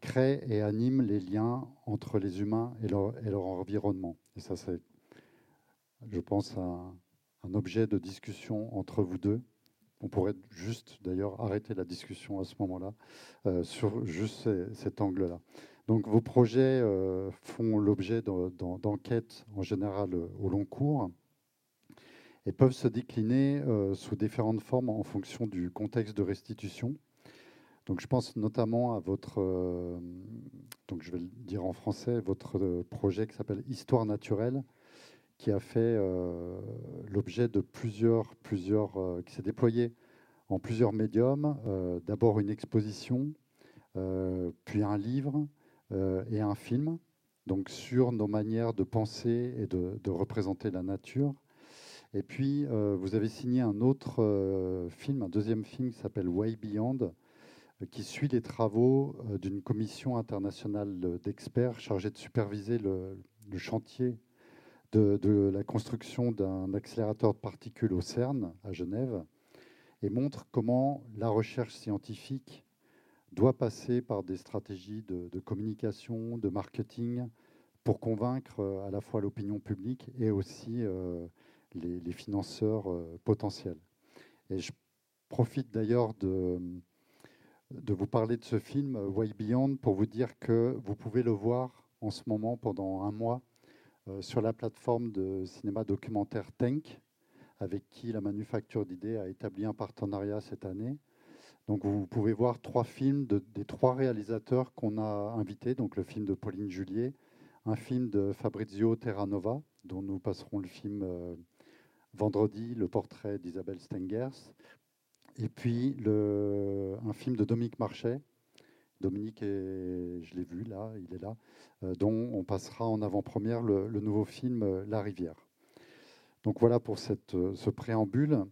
crée et anime les liens entre les humains et leur, environnement. Et ça, c'est, je pense, un, objet de discussion entre vous deux. On pourrait juste d'ailleurs arrêter la discussion à ce moment-là euh, sur juste cet angle-là. Donc vos projets euh, font l'objet d'enquêtes en général euh, au long cours et peuvent se décliner sous différentes formes en fonction du contexte de restitution. Donc je pense notamment à votre, donc je vais le dire en français, votre projet qui s'appelle Histoire naturelle, qui a fait euh, l'objet de plusieurs, plusieurs euh, qui s'est déployé en plusieurs médiums. Euh, d'abord une exposition, puis un livre et un film, donc sur nos manières de penser et de, représenter la nature. Et puis, vous avez signé un autre film, un deuxième film qui s'appelle Way Beyond, qui suit les travaux d'une commission internationale d'experts chargée de superviser le, chantier de, la construction d'un accélérateur de particules au CERN à Genève et montre comment la recherche scientifique doit passer par des stratégies de, communication, de marketing, pour convaincre euh, à la fois l'opinion publique et aussi euh, les, financeurs euh, potentiels. Et je profite d'ailleurs de, de vous parler de ce film Way Beyond pour vous dire que vous pouvez le voir en ce moment pendant un mois euh, sur la plateforme de cinéma documentaire Tank, avec qui la Manufacture d'idées a établi un partenariat cette année. Donc vous pouvez voir trois films des trois réalisateurs qu'on a invités, donc le film de Pauline Julier, un film de Fabrizio Terranova, dont nous passerons le film euh, vendredi, le portrait d'Isabelle Stengers, et puis un film de Dominique Marchais, Dominique, je l'ai vu là, il est là, euh, dont on passera en avant-première le, nouveau film euh, La Rivière. Donc voilà pour cette, euh, ce préambule.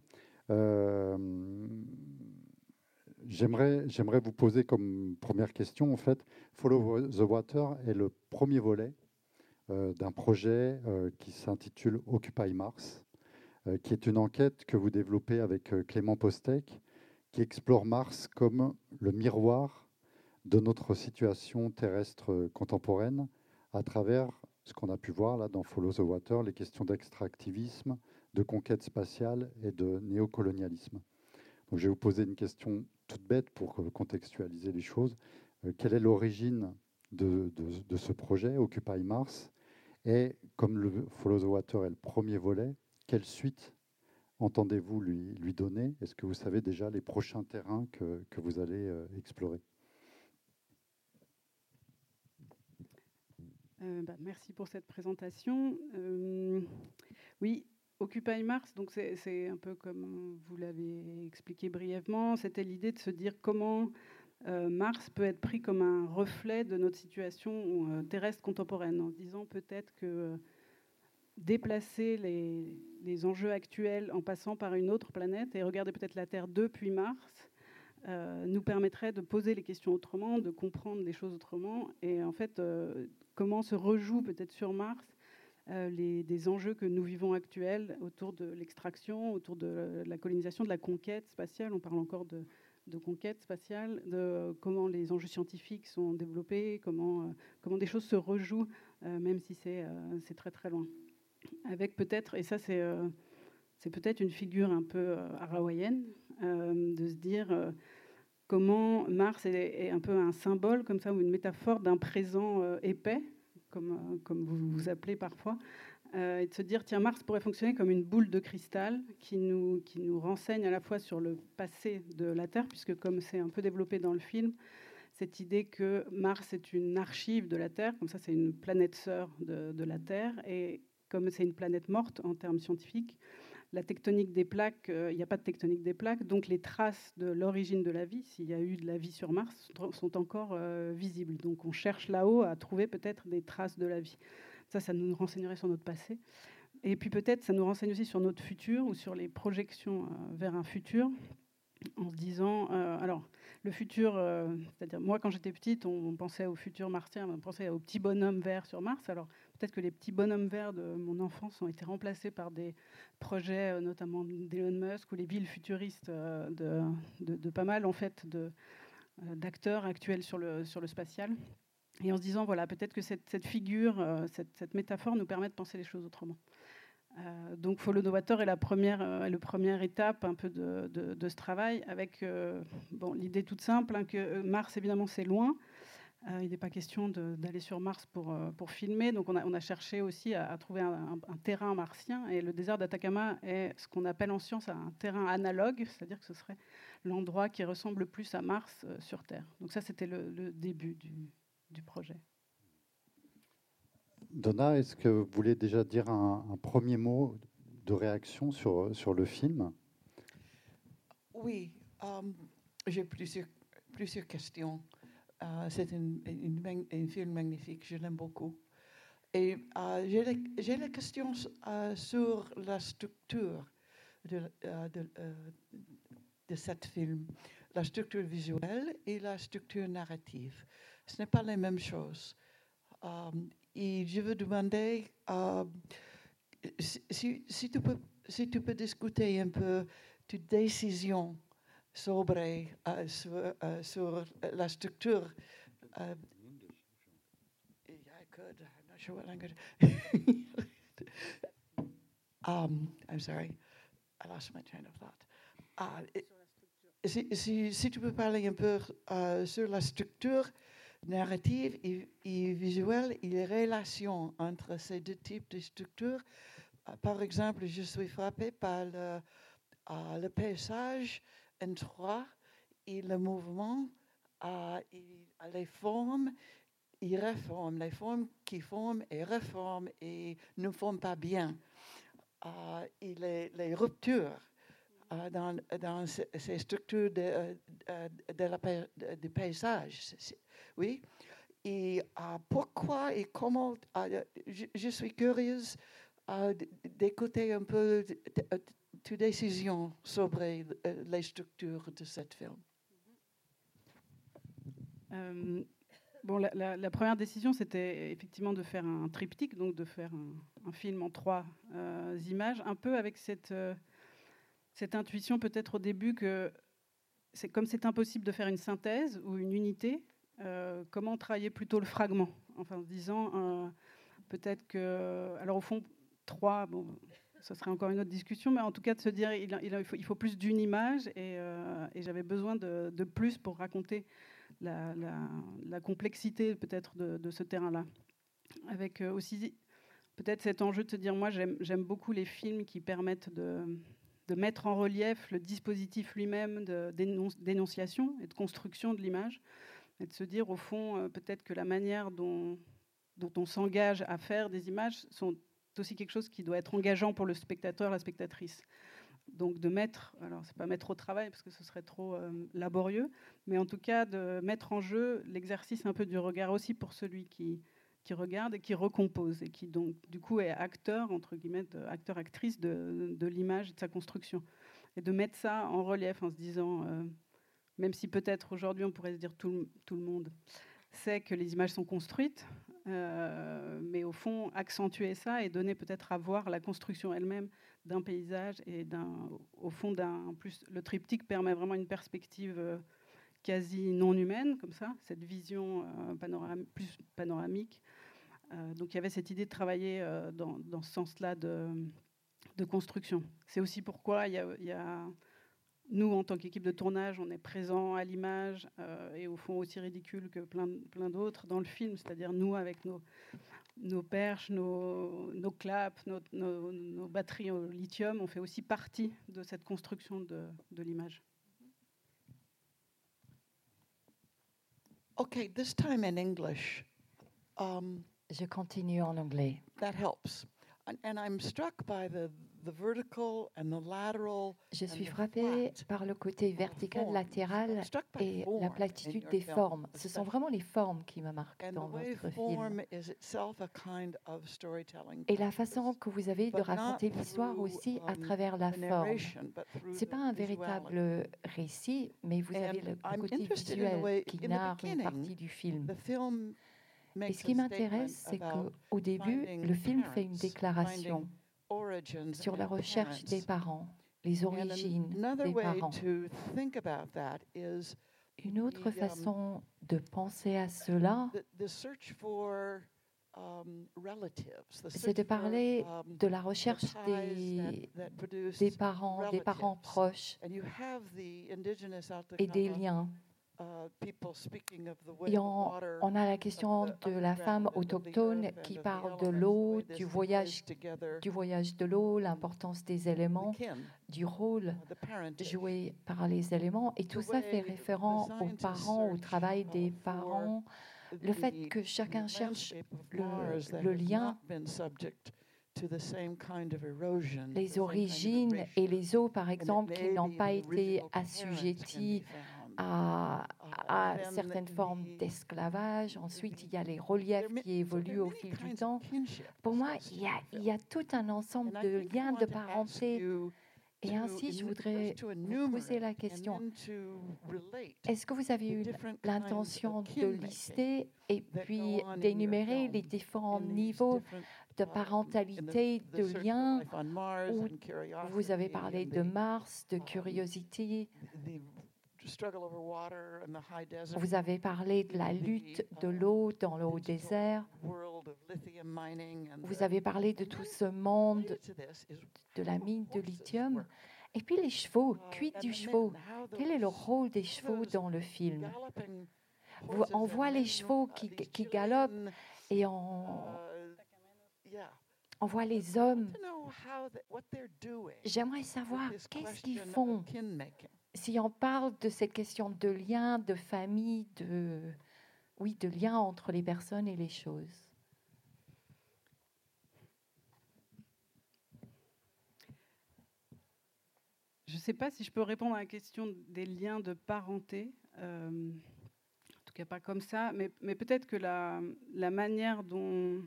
J'aimerais, j'aimerais vous poser comme première question, en fait, Follow the Water est le premier volet d'un projet qui s'intitule Occupy Mars, qui est une enquête que vous développez avec Clément Postek, qui explore Mars comme le miroir de notre situation terrestre contemporaine à travers ce qu'on a pu voir là dans Follow the Water, les questions d'extractivisme, de conquête spatiale et de néocolonialisme. Donc, je vais vous poser une question toute bête pour contextualiser les choses. Euh, quelle est l'origine de, de, ce projet, Occupy Mars? Et comme le Follow the Water est le premier volet, quelle suite entendez-vous lui, donner? Est-ce que vous savez déjà les prochains terrains que, vous allez euh, explorer? Euh, bah, merci pour cette présentation. Euh, oui, Occupy Mars, donc c'est un peu comme vous l'avez expliqué brièvement, c'était l'idée de se dire comment Mars peut être pris comme un reflet de notre situation terrestre contemporaine, en disant peut-être que déplacer les, enjeux actuels en passant par une autre planète et regarder peut-être la Terre depuis Mars nous permettrait de poser les questions autrement, de comprendre les choses autrement et en fait comment se rejouent peut-être sur Mars euh, les, des enjeux que nous vivons actuels autour de l'extraction, autour de la colonisation, de la conquête spatiale. On parle encore de, conquête spatiale, de comment les enjeux scientifiques sont développés, comment, euh, comment des choses se rejouent, euh, même si c'est très très loin. Avec peut-être, et ça c'est c'est peut-être une figure un peu hawaïenne, de se dire comment Mars est, un peu un symbole comme ça ou une métaphore d'un présent euh, épais, comme, euh, comme vous vous appelez parfois, euh, et de se dire tiens Mars pourrait fonctionner comme une boule de cristal qui nous, qui nous renseigne à la fois sur le passé de la Terre, puisque comme c'est un peu développé dans le film, cette idée que Mars est une archive de la Terre, comme ça c'est une planète sœur de, de la Terre, et comme c'est une planète morte en termes scientifiques, la tectonique des plaques, euh, il n'y a pas de tectonique des plaques, donc les traces de l'origine de la vie, s'il y a eu de la vie sur Mars, sont encore euh, visibles. Donc on cherche là-haut à trouver peut-être des traces de la vie. Ça, ça nous renseignerait sur notre passé. Et puis peut-être ça nous renseigne aussi sur notre futur ou sur les projections euh, vers un futur en se disant, alors le futur, c'est-à-dire moi quand j'étais petite, on, pensait au futur martien, on pensait aux petits bonhommes verts sur Mars. Alors Peut-être que les petits bonhommes verts de mon enfance ont été remplacés par des projets, euh, notamment d'Elon Musk ou les villes futuristes euh, de, pas mal en fait de, d'acteurs actuels sur le, spatial. Et en se disant, voilà, peut-être que cette, figure, cette, métaphore nous permet de penser les choses autrement. Euh, donc Follow Novator est la première, euh, première étape un peu de, ce travail, avec euh, bon, l'idée toute simple hein, que Mars, évidemment, c'est loin. Il n'est pas question d'aller sur Mars pour, pour filmer. Donc on a, on a cherché aussi à, trouver un, terrain martien. Et le désert d'Atacama est ce qu'on appelle en science un terrain analogue, c'est-à-dire que ce serait l'endroit qui ressemble le plus à Mars sur Terre. Donc ça, c'était le, le, début du, du projet. Donna, est-ce que vous voulez déjà dire un, premier mot de réaction sur, sur le film? Oui, euh, j'ai plusieurs, plusieurs questions. Euh, c'est un, film magnifique, je l'aime beaucoup. Et euh, j'ai la question sur la structure de, de, de cet film, la structure visuelle et la structure narrative. Ce n'est pas la même chose. Et je veux demander euh, si, si, tu peux, si tu peux discuter un peu de décision sobre euh, sur, euh, sur, la structure. Uh, yeah, I could. I'm not sure what language. um, I'm sorry, I lost my train of thought. Uh, si, si, si, tu peux parler un peu uh, sur la structure narrative et, visuelle et les relations entre ces deux types de structures? Euh, par exemple, je suis frappé par le, euh, le paysage en trois et le mouvement euh, et les formes et réforment, les formes qui forment et reforment et ne forment pas bien. et les, les ruptures dans, dans, ces structures de, de, de la, de paysage. Oui. Et euh, pourquoi et comment, euh, je, suis curieuse euh, d'écouter un peu tes décisions sur les structures de cette film. bon, la, première décision, c'était effectivement de faire un triptyque, donc de faire un, film en trois images, un peu avec cette, cette intuition peut-être au début que c'est comme c'est impossible de faire une synthèse ou une unité, euh, comment travailler plutôt le fragment? Enfin, en disant euh, peut-être que. Alors, au fond, trois, bon, ce serait encore une autre discussion, mais en tout cas, de se dire il, faut, plus d'une image et, euh, j'avais besoin de, plus pour raconter la, complexité peut-être de, ce terrain-là. Avec aussi peut-être cet enjeu de se dire moi, j'aime beaucoup les films qui permettent de, mettre en relief le dispositif lui-même d'énonciation et de construction de l'image et de se dire, au fond, euh, peut-être que la manière dont on s'engage à faire des images sont aussi quelque chose qui doit être engageant pour le spectateur, la spectatrice. Donc de mettre, alors c'est pas mettre au travail parce que ce serait trop euh, laborieux, mais en tout cas de mettre en jeu l'exercice un peu du regard aussi pour celui qui, qui regarde et qui recompose et qui donc du coup est acteur entre guillemets, acteur actrice de, l'image et de sa construction et de mettre ça en relief en se disant euh, même si peut-être aujourd'hui on pourrait se dire tout, tout le monde sait que les images sont construites, mais au fond, accentuer ça et donner peut-être à voir la construction elle-même d'un paysage et d'un, au fond, d'un, plus, le triptyque permet vraiment une perspective euh, quasi non humaine, comme ça, cette vision euh, plus panoramique. donc il y avait cette idée de travailler dans, ce sens-là de, de construction. C'est aussi pourquoi il y a nous, en tant qu'équipe de tournage, on est présent à l'image euh, et au fond aussi ridicule que plein, plein d'autres dans le film, c'est-à-dire nous avec nos, nos perches, nos, nos claps, nos, nos, batteries au lithium, on fait aussi partie de cette construction de, de l'image. Okay, this time in English. Um, Je continue en anglais. That helps. And, and I'm struck by the je suis frappée par le côté vertical, latéral et la platitude des formes. Ce sont vraiment les formes qui me marquent dans votre film. Et la façon que vous avez de raconter l'histoire aussi à um, travers la forme. Ce n'est pas un véritable récit, mais vous avez le côté visuel qui narre une partie du film. Et ce qui m'intéresse, c'est qu'au début, le film fait une déclaration sur la recherche des parents, les origines des parents. Une autre um, façon de penser à cela, um, c'est de parler um, de la recherche des, des parents, des parents proches et des liens. Uh, Et on, on, a la question de la femme autochtone qui parle de l'eau, du voyage, du voyage de l'eau, l'importance des éléments, du rôle uh, joué par les éléments. Et tout ça fait référence aux parents, au travail des parents, le fait que chacun cherche le, le lien les origines et les eaux, par exemple, qui n'ont pas été assujetties à, à certaines formes d'esclavage. Ensuite, il y a les reliefs qui évoluent au fil du temps. Pour moi, il y a, il y a tout un ensemble de liens de parenté. Et ainsi, je voudrais vous poser la question, est-ce que vous avez eu l'intention de lister et puis d'énumérer les différents niveaux de parentalité, de liens où vous avez parlé de Mars, de curiosité, vous avez parlé de la lutte de l'eau dans le haut désert. Vous avez parlé de tout ce monde de la mine de lithium. Et puis les chevaux, cuite du cheval. Quel est le rôle des chevaux dans le film? On voit les chevaux qui, qui galopent et on, on voit les hommes. J'aimerais savoir qu'est-ce qu'ils font si on parle de cette question de lien, de famille, de, oui, de lien entre les personnes et les choses. Je ne sais pas si je peux répondre à la question des liens de parenté. Euh, en tout cas, pas comme ça. Mais, peut-être que la, manière dont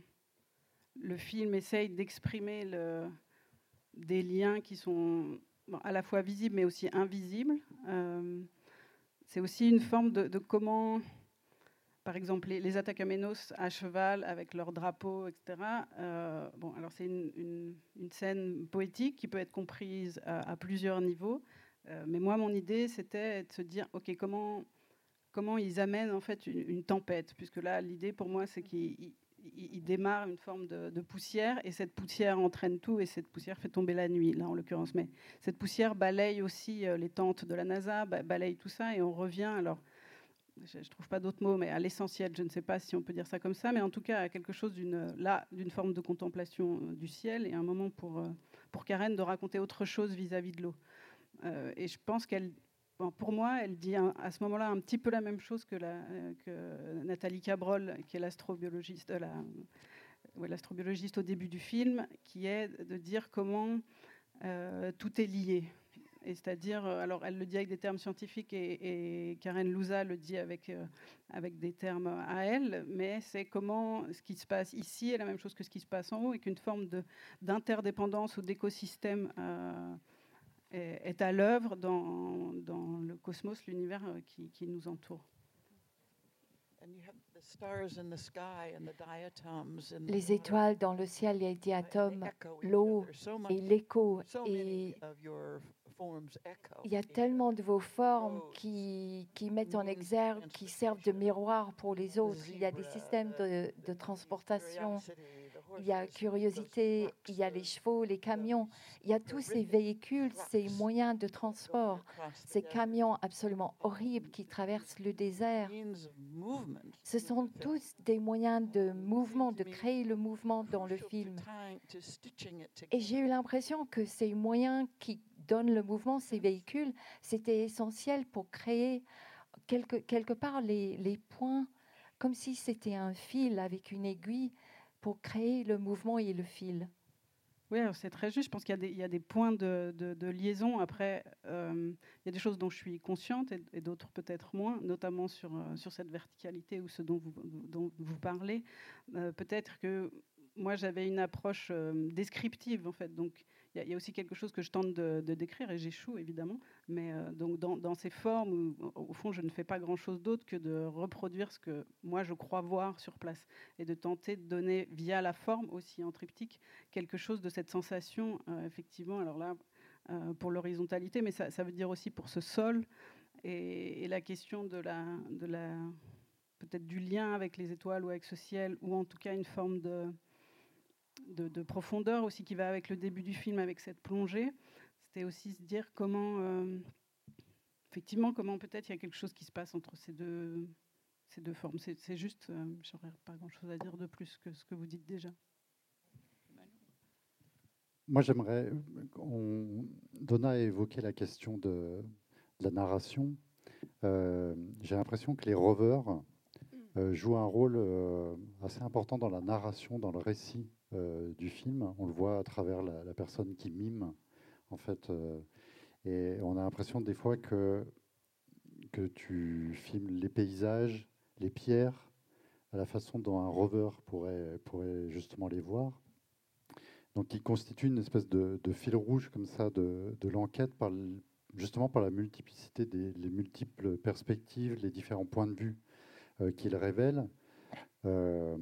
le film essaye d'exprimer des liens qui sont à la fois visible mais aussi invisible. Euh, c'est aussi une forme de, comment, par exemple, les, les à cheval avec leur drapeau, etc. Euh, bon, alors c'est une, scène poétique qui peut être comprise à, plusieurs niveaux. Euh, mais moi, mon idée, c'était de se dire, ok, comment comment ils amènent en fait une, une tempête, puisque là, l'idée pour moi, c'est qu'ils il, démarre une forme de, poussière et cette poussière entraîne tout et cette poussière fait tomber la nuit, là en l'occurrence. Mais cette poussière balaye aussi euh, les tentes de la NASA, balaye tout ça et on revient. Alors, je ne trouve pas d'autres mots, mais à l'essentiel, je ne sais pas si on peut dire ça comme ça, mais en tout cas à quelque chose d'une là d'une forme de contemplation euh, du ciel et un moment pour euh, pour Karen de raconter autre chose vis-à-vis de l'eau. et je pense qu'elle pour moi, elle dit à ce moment-là un petit peu la même chose que, Nathalie Cabrol, qui est l'astrobiologiste, euh, l'astrobiologiste au début du film, qui est de dire comment euh, tout est lié. C'est-à-dire, euh, alors elle le dit avec des termes scientifiques et, Karen Louza le dit avec des termes à elle, mais c'est comment ce qui se passe ici est la même chose que ce qui se passe en haut et qu'une forme d'interdépendance ou d'écosystème est, à l'œuvre dans, dans, le cosmos, l'univers euh, qui, qui, nous entoure. Les étoiles dans le ciel, les diatomes, l'eau et l'écho. Et il y a tellement de vos formes qui, qui, mettent en exergue, qui servent de miroir pour les autres. Il y a des systèmes de, de transportation il y a curiosité, il y a les chevaux, les camions, il y a tous ces véhicules, ces moyens de transport, ces camions absolument horribles qui traversent le désert. Ce sont tous des moyens de mouvement, de créer le mouvement dans le film. Et j'ai eu l'impression que ces moyens qui donnent le mouvement, ces véhicules, c'était essentiel pour créer quelque, quelque part les, les points, comme si c'était un fil avec une aiguille pour créer le mouvement et le fil. Oui, c'est très juste. Je pense qu'il y, a des points de, liaison. Après, euh, il y a des choses dont je suis consciente et, d'autres peut-être moins, notamment sur, euh, sur cette verticalité ou ce dont vous, parlez. Euh, peut-être que moi, j'avais une approche descriptive, en fait. Donc, il y, a aussi quelque chose que je tente de, décrire et j'échoue évidemment. Mais euh, donc dans, ces formes, au fond, je ne fais pas grand-chose d'autre que de reproduire ce que moi je crois voir sur place et de tenter de donner via la forme aussi en triptyque quelque chose de cette sensation, euh, effectivement. Alors là, euh, pour l'horizontalité, mais ça, ça, veut dire aussi pour ce sol Et, la question de la, de la peut-être du lien avec les étoiles ou avec ce ciel, ou en tout cas une forme de, de, profondeur aussi qui va avec le début du film, avec cette plongée. C'était aussi se dire comment, euh, effectivement, comment peut-être il y a quelque chose qui se passe entre ces deux, ces deux formes. C'est juste, euh, je n'aurais pas grand-chose à dire de plus que ce que vous dites déjà. Moi, j'aimerais. On, Donna a évoqué la question de, la narration. Euh, j'ai l'impression que les rovers euh, jouent un rôle assez important dans la narration, dans le récit du film. On le voit à travers la, personne qui mime, en fait. et on a l'impression des fois que, que tu filmes les paysages, les pierres, à la façon dont un rover pourrait, pourrait justement les voir. Donc, il constitue une espèce de, fil rouge comme ça de, l'enquête, par justement par la multiplicité des les multiples perspectives, les différents points de vue euh, qu'il révèle. Euh,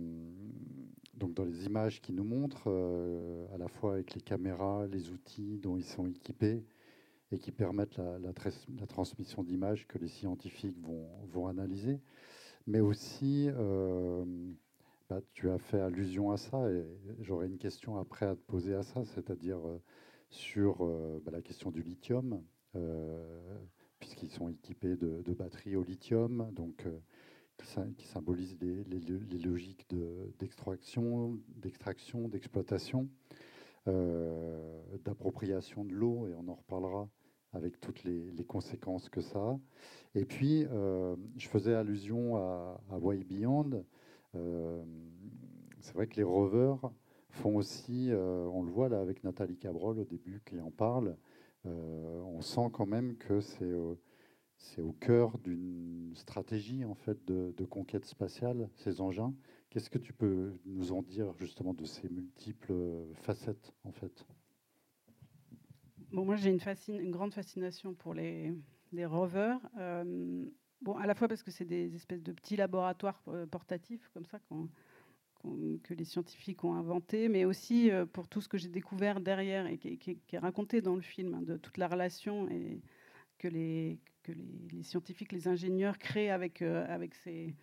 donc, dans les images qu'il nous montre, euh, à la fois avec les caméras, les outils dont ils sont équipés et qui permettent la, transmission d'images que les scientifiques vont, analyser, mais aussi bah, tu as fait allusion à ça et j'aurais une question après à te poser à ça, c'est-à-dire euh, sur euh, bah, la question du lithium, euh, puisqu'ils sont équipés de, batteries au lithium, donc qui, symbolisent les, logiques d'extraction, d'extraction, d'exploitation, d'appropriation de l'eau, et on en reparlera avec toutes les, conséquences que ça a. Et puis, je faisais allusion à, à Way Beyond. Euh, c'est vrai que les rovers font aussi, euh, on le voit là avec Nathalie Cabrol au début qui en parle, euh, on sent quand même que c'est c'est au cœur d'une stratégie en fait de, conquête spatiale, ces engins. Qu'est-ce que tu peux nous en dire justement de ces multiples facettes en fait? Moi j'ai une, grande fascination pour les, rovers. Bon, à la fois parce que c'est des espèces de petits laboratoires euh, portatifs comme ça que les scientifiques ont inventés, mais aussi euh, pour tout ce que j'ai découvert derrière et qui, est raconté dans le film, hein, de toute la relation et que les, les, scientifiques, les ingénieurs créent avec, euh, ces,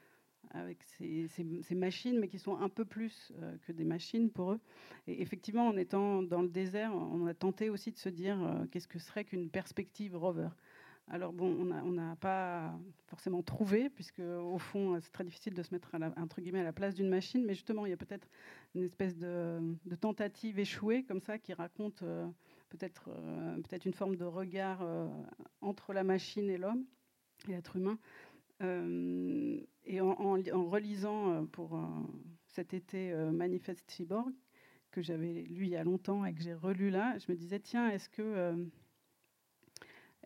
machines, mais qui sont un peu plus que des machines pour eux. Et effectivement, en étant dans le désert, on a tenté aussi de se dire qu'est-ce que serait qu'une perspective rover. Alors bon, on n'a pas forcément trouvé, puisque au fond, c'est très difficile de se mettre à la, entre guillemets à la place d'une machine, mais justement, il y a peut-être une espèce de, tentative échouée comme ça qui raconte euh, peut-être euh, peut-être une forme de regard euh, entre la machine et l'homme, l'être humain. et en, relisant pour cet été Manifeste Cyborg, que j'avais lu il y a longtemps et que j'ai relu là, je me disais, tiens, est-ce que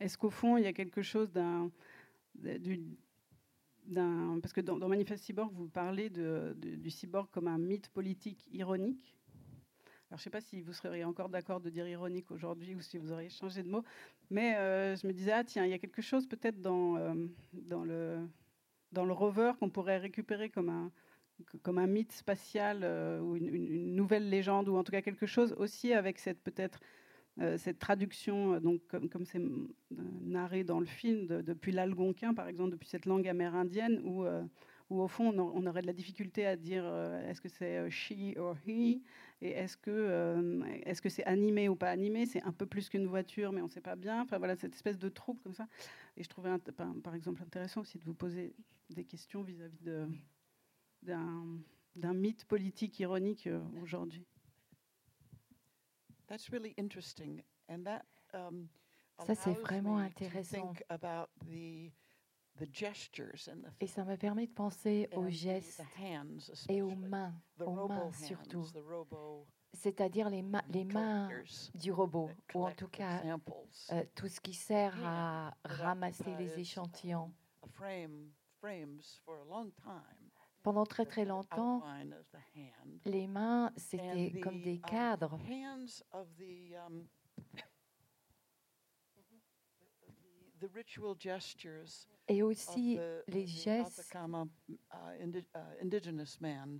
est-ce qu'au fond, il y a quelque chose d'un. Parce que dans, Manifeste Cyborg, vous parlez de, du cyborg comme un mythe politique ironique. Alors, je ne sais pas si vous seriez encore d'accord de dire ironique aujourd'hui ou si vous auriez changé de mot, mais euh, je me disais, ah tiens, il y a quelque chose peut-être dans, euh, dans, le, dans le rover qu'on pourrait récupérer comme un, comme un mythe spatial euh, ou une, nouvelle légende, ou en tout cas quelque chose aussi avec cette peut-être cette traduction, donc, comme c'est narré dans le film, depuis l'algonquin, par exemple, depuis cette langue amérindienne, où, où au fond, on, aurait de la difficulté à dire est-ce que c'est she or he, et est-ce que est-ce que c'est animé ou pas animé? C'est un peu plus qu'une voiture, mais on ne sait pas bien. Enfin voilà, cette espèce de trouble comme ça. Et je trouvais, par, exemple, intéressant aussi de vous poser des questions vis-à-vis de, d'un mythe politique ironique aujourd'hui. Um, ça, c'est vraiment intéressant. Et ça me permet de penser aux gestes et aux mains, aux mains surtout, c'est-à-dire les, les mains du robot, ou en tout cas euh, tout ce qui sert à ramasser les échantillons. Pendant très très longtemps, les mains, c'était comme des um, cadres. Et aussi les gestes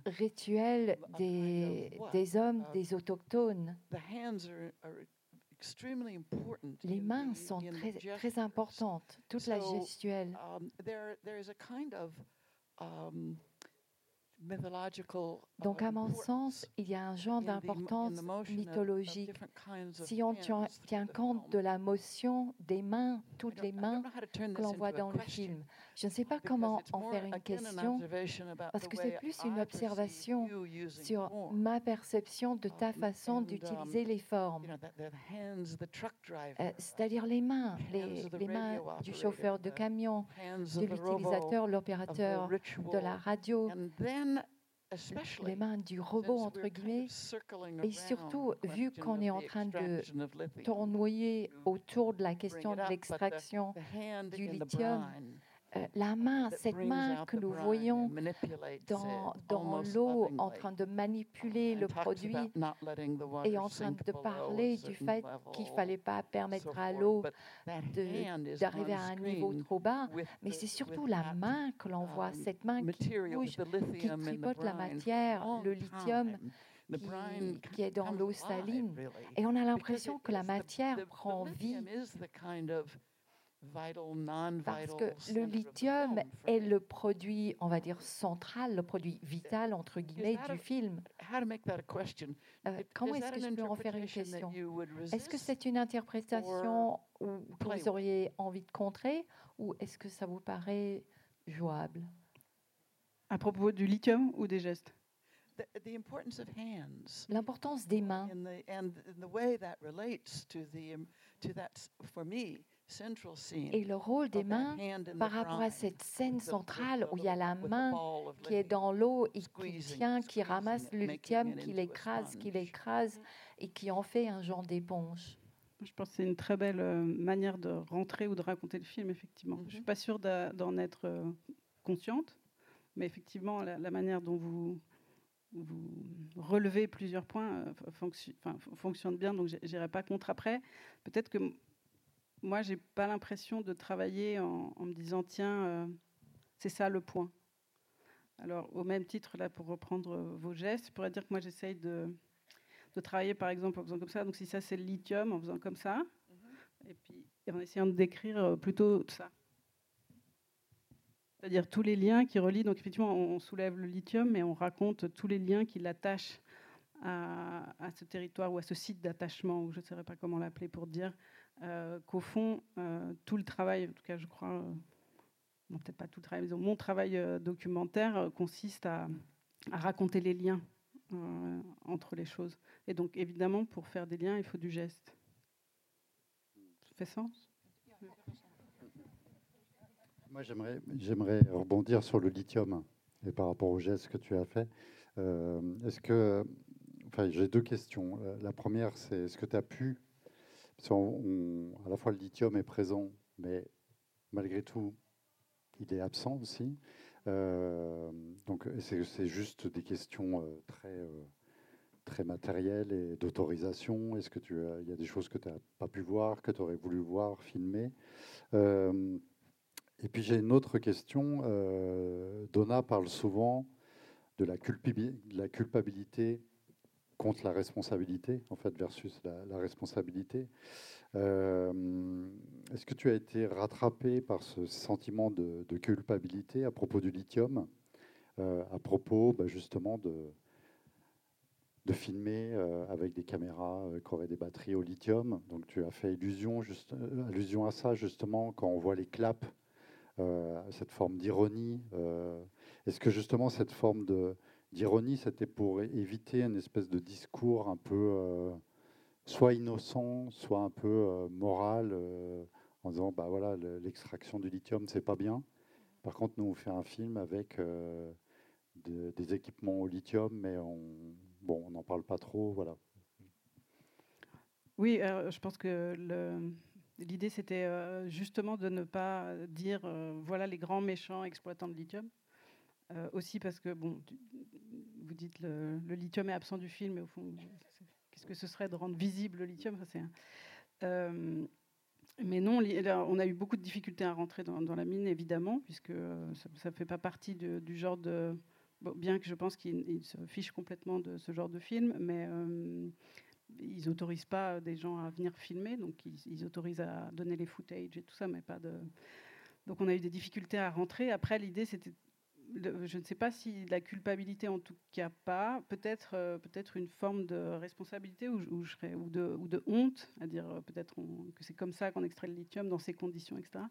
rituels des, des hommes, des autochtones. Les mains sont très, très importantes, toute la gestuelle. Donc, à mon sens, il y a un genre d'importance mythologique. Si on tient, compte de la motion des mains, toutes les mains que l'on voit dans le film, je ne sais pas comment en faire une question, parce que c'est plus une observation sur ma perception de ta façon d'utiliser les formes. Euh, c'est-à-dire les mains, les, les mains du chauffeur de camion, de l'utilisateur, l'opérateur de la radio les mains du robot, entre guillemets, et surtout, vu qu'on est en train de tournoyer autour de la question de l'extraction du lithium, la main, cette main que nous voyons dans, dans l'eau en train de manipuler le produit et en train de parler du fait qu'il ne fallait pas permettre à l'eau d'arriver à un niveau trop bas, mais c'est surtout la main que l'on voit, um, cette main qui bouge, qui tripote la matière, le lithium. Qui, qui, est dans l'eau saline. Et on a l'impression que la matière prend vie parce que le lithium est le produit, on va dire, central, le produit vital, entre guillemets, du film. Euh, comment est-ce que je peux en faire une question? Est-ce que c'est une interprétation que vous auriez envie de contrer ou est-ce que ça vous paraît jouable? À propos du lithium ou des gestes? L'importance des mains. Et le rôle des mains par rapport à cette scène centrale où il y a la main qui est dans l'eau et qui tient, qui ramasse le lithium, qui l'écrase, qui l'écrase et qui en fait un genre d'éponge. Je pense que c'est une très belle euh, manière de rentrer ou de raconter le film, effectivement. Je ne suis mhm. pas sûre d'en être euh, consciente, mais effectivement, la, manière dont vous, vous relevez plusieurs points euh, fonctionne bien, donc je n'irai pas contre après. Peut-être que moi, j'ai pas l'impression de travailler en, me disant tiens, euh, c'est ça le point. Alors, au même titre, là, pour reprendre vos gestes, je pourrais dire que moi, j'essaye de, de, travailler, par exemple, en faisant comme ça. Donc, si ça, c'est le lithium, en faisant comme ça, mhm. et puis en essayant de décrire euh, plutôt ça. C'est-à-dire tous les liens qui relient. Donc, effectivement, on soulève le lithium, mais on raconte tous les liens qui l'attachent à, à, ce territoire ou à ce site d'attachement, ou je ne saurais pas comment l'appeler pour dire euh, qu'au fond, euh, tout le travail, en tout cas je crois, euh, peut-être pas tout le travail, mais mon travail documentaire consiste à, raconter les liens entre les choses. Et donc évidemment, pour faire des liens, il faut du geste. Ça fait sens? Moi, j'aimerais, j'aimerais rebondir sur le lithium et par rapport au geste que tu as fait. est-ce que, enfin, j'ai deux questions. La première, c'est est-ce que tu as pu à la fois le lithium est présent, mais malgré tout, il est absent aussi. Euh, donc c'est juste des questions euh, très, euh, très matérielles et d'autorisation. Est-ce que tu il y a des choses que tu n'as pas pu voir, que tu aurais voulu voir, filmer? Et puis j'ai une autre question. Donna parle souvent de la culpabilité contre la responsabilité, en fait, versus la, responsabilité. Euh, est-ce que tu as été rattrapé par ce sentiment de, culpabilité à propos du lithium, euh, à propos bah, justement de, de filmer euh, avec des caméras qui auraient des batteries au lithium? Donc tu as fait illusion, juste, allusion à ça justement quand on voit les claps, cette forme d'ironie. Est-ce que justement cette forme de d'ironie, c'était pour éviter une espèce de discours un peu euh, soit innocent, soit un peu euh, moral, euh, en disant bah voilà l'extraction du lithium c'est pas bien. Par contre, nous on fait un film avec des équipements au lithium, mais on bon on n'en parle pas trop, voilà. Oui, je pense que l'idée c'était justement de ne pas dire voilà les grands méchants exploitants de lithium. aussi parce que bon, vous dites le, le lithium est absent du film, mais au fond, qu'est-ce que ce serait de rendre visible le lithium? Euh, Mais non, on a eu beaucoup de difficultés à rentrer dans, la mine, évidemment, puisque euh, ça ne fait pas partie du genre de... bien que je pense qu'il se fiche complètement de ce genre de film, mais, euh, ils autorisent pas des gens à venir filmer, donc ils, ils, autorisent à donner les footage et tout ça, mais pas de. Donc on a eu des difficultés à rentrer. Après, l'idée c'était je ne sais pas si la culpabilité, en tout cas pas, peut-être euh, peut-être une forme de responsabilité ou, de, ou de honte, à dire euh, peut-être que c'est comme ça qu'on extrait le lithium dans ces conditions, etc.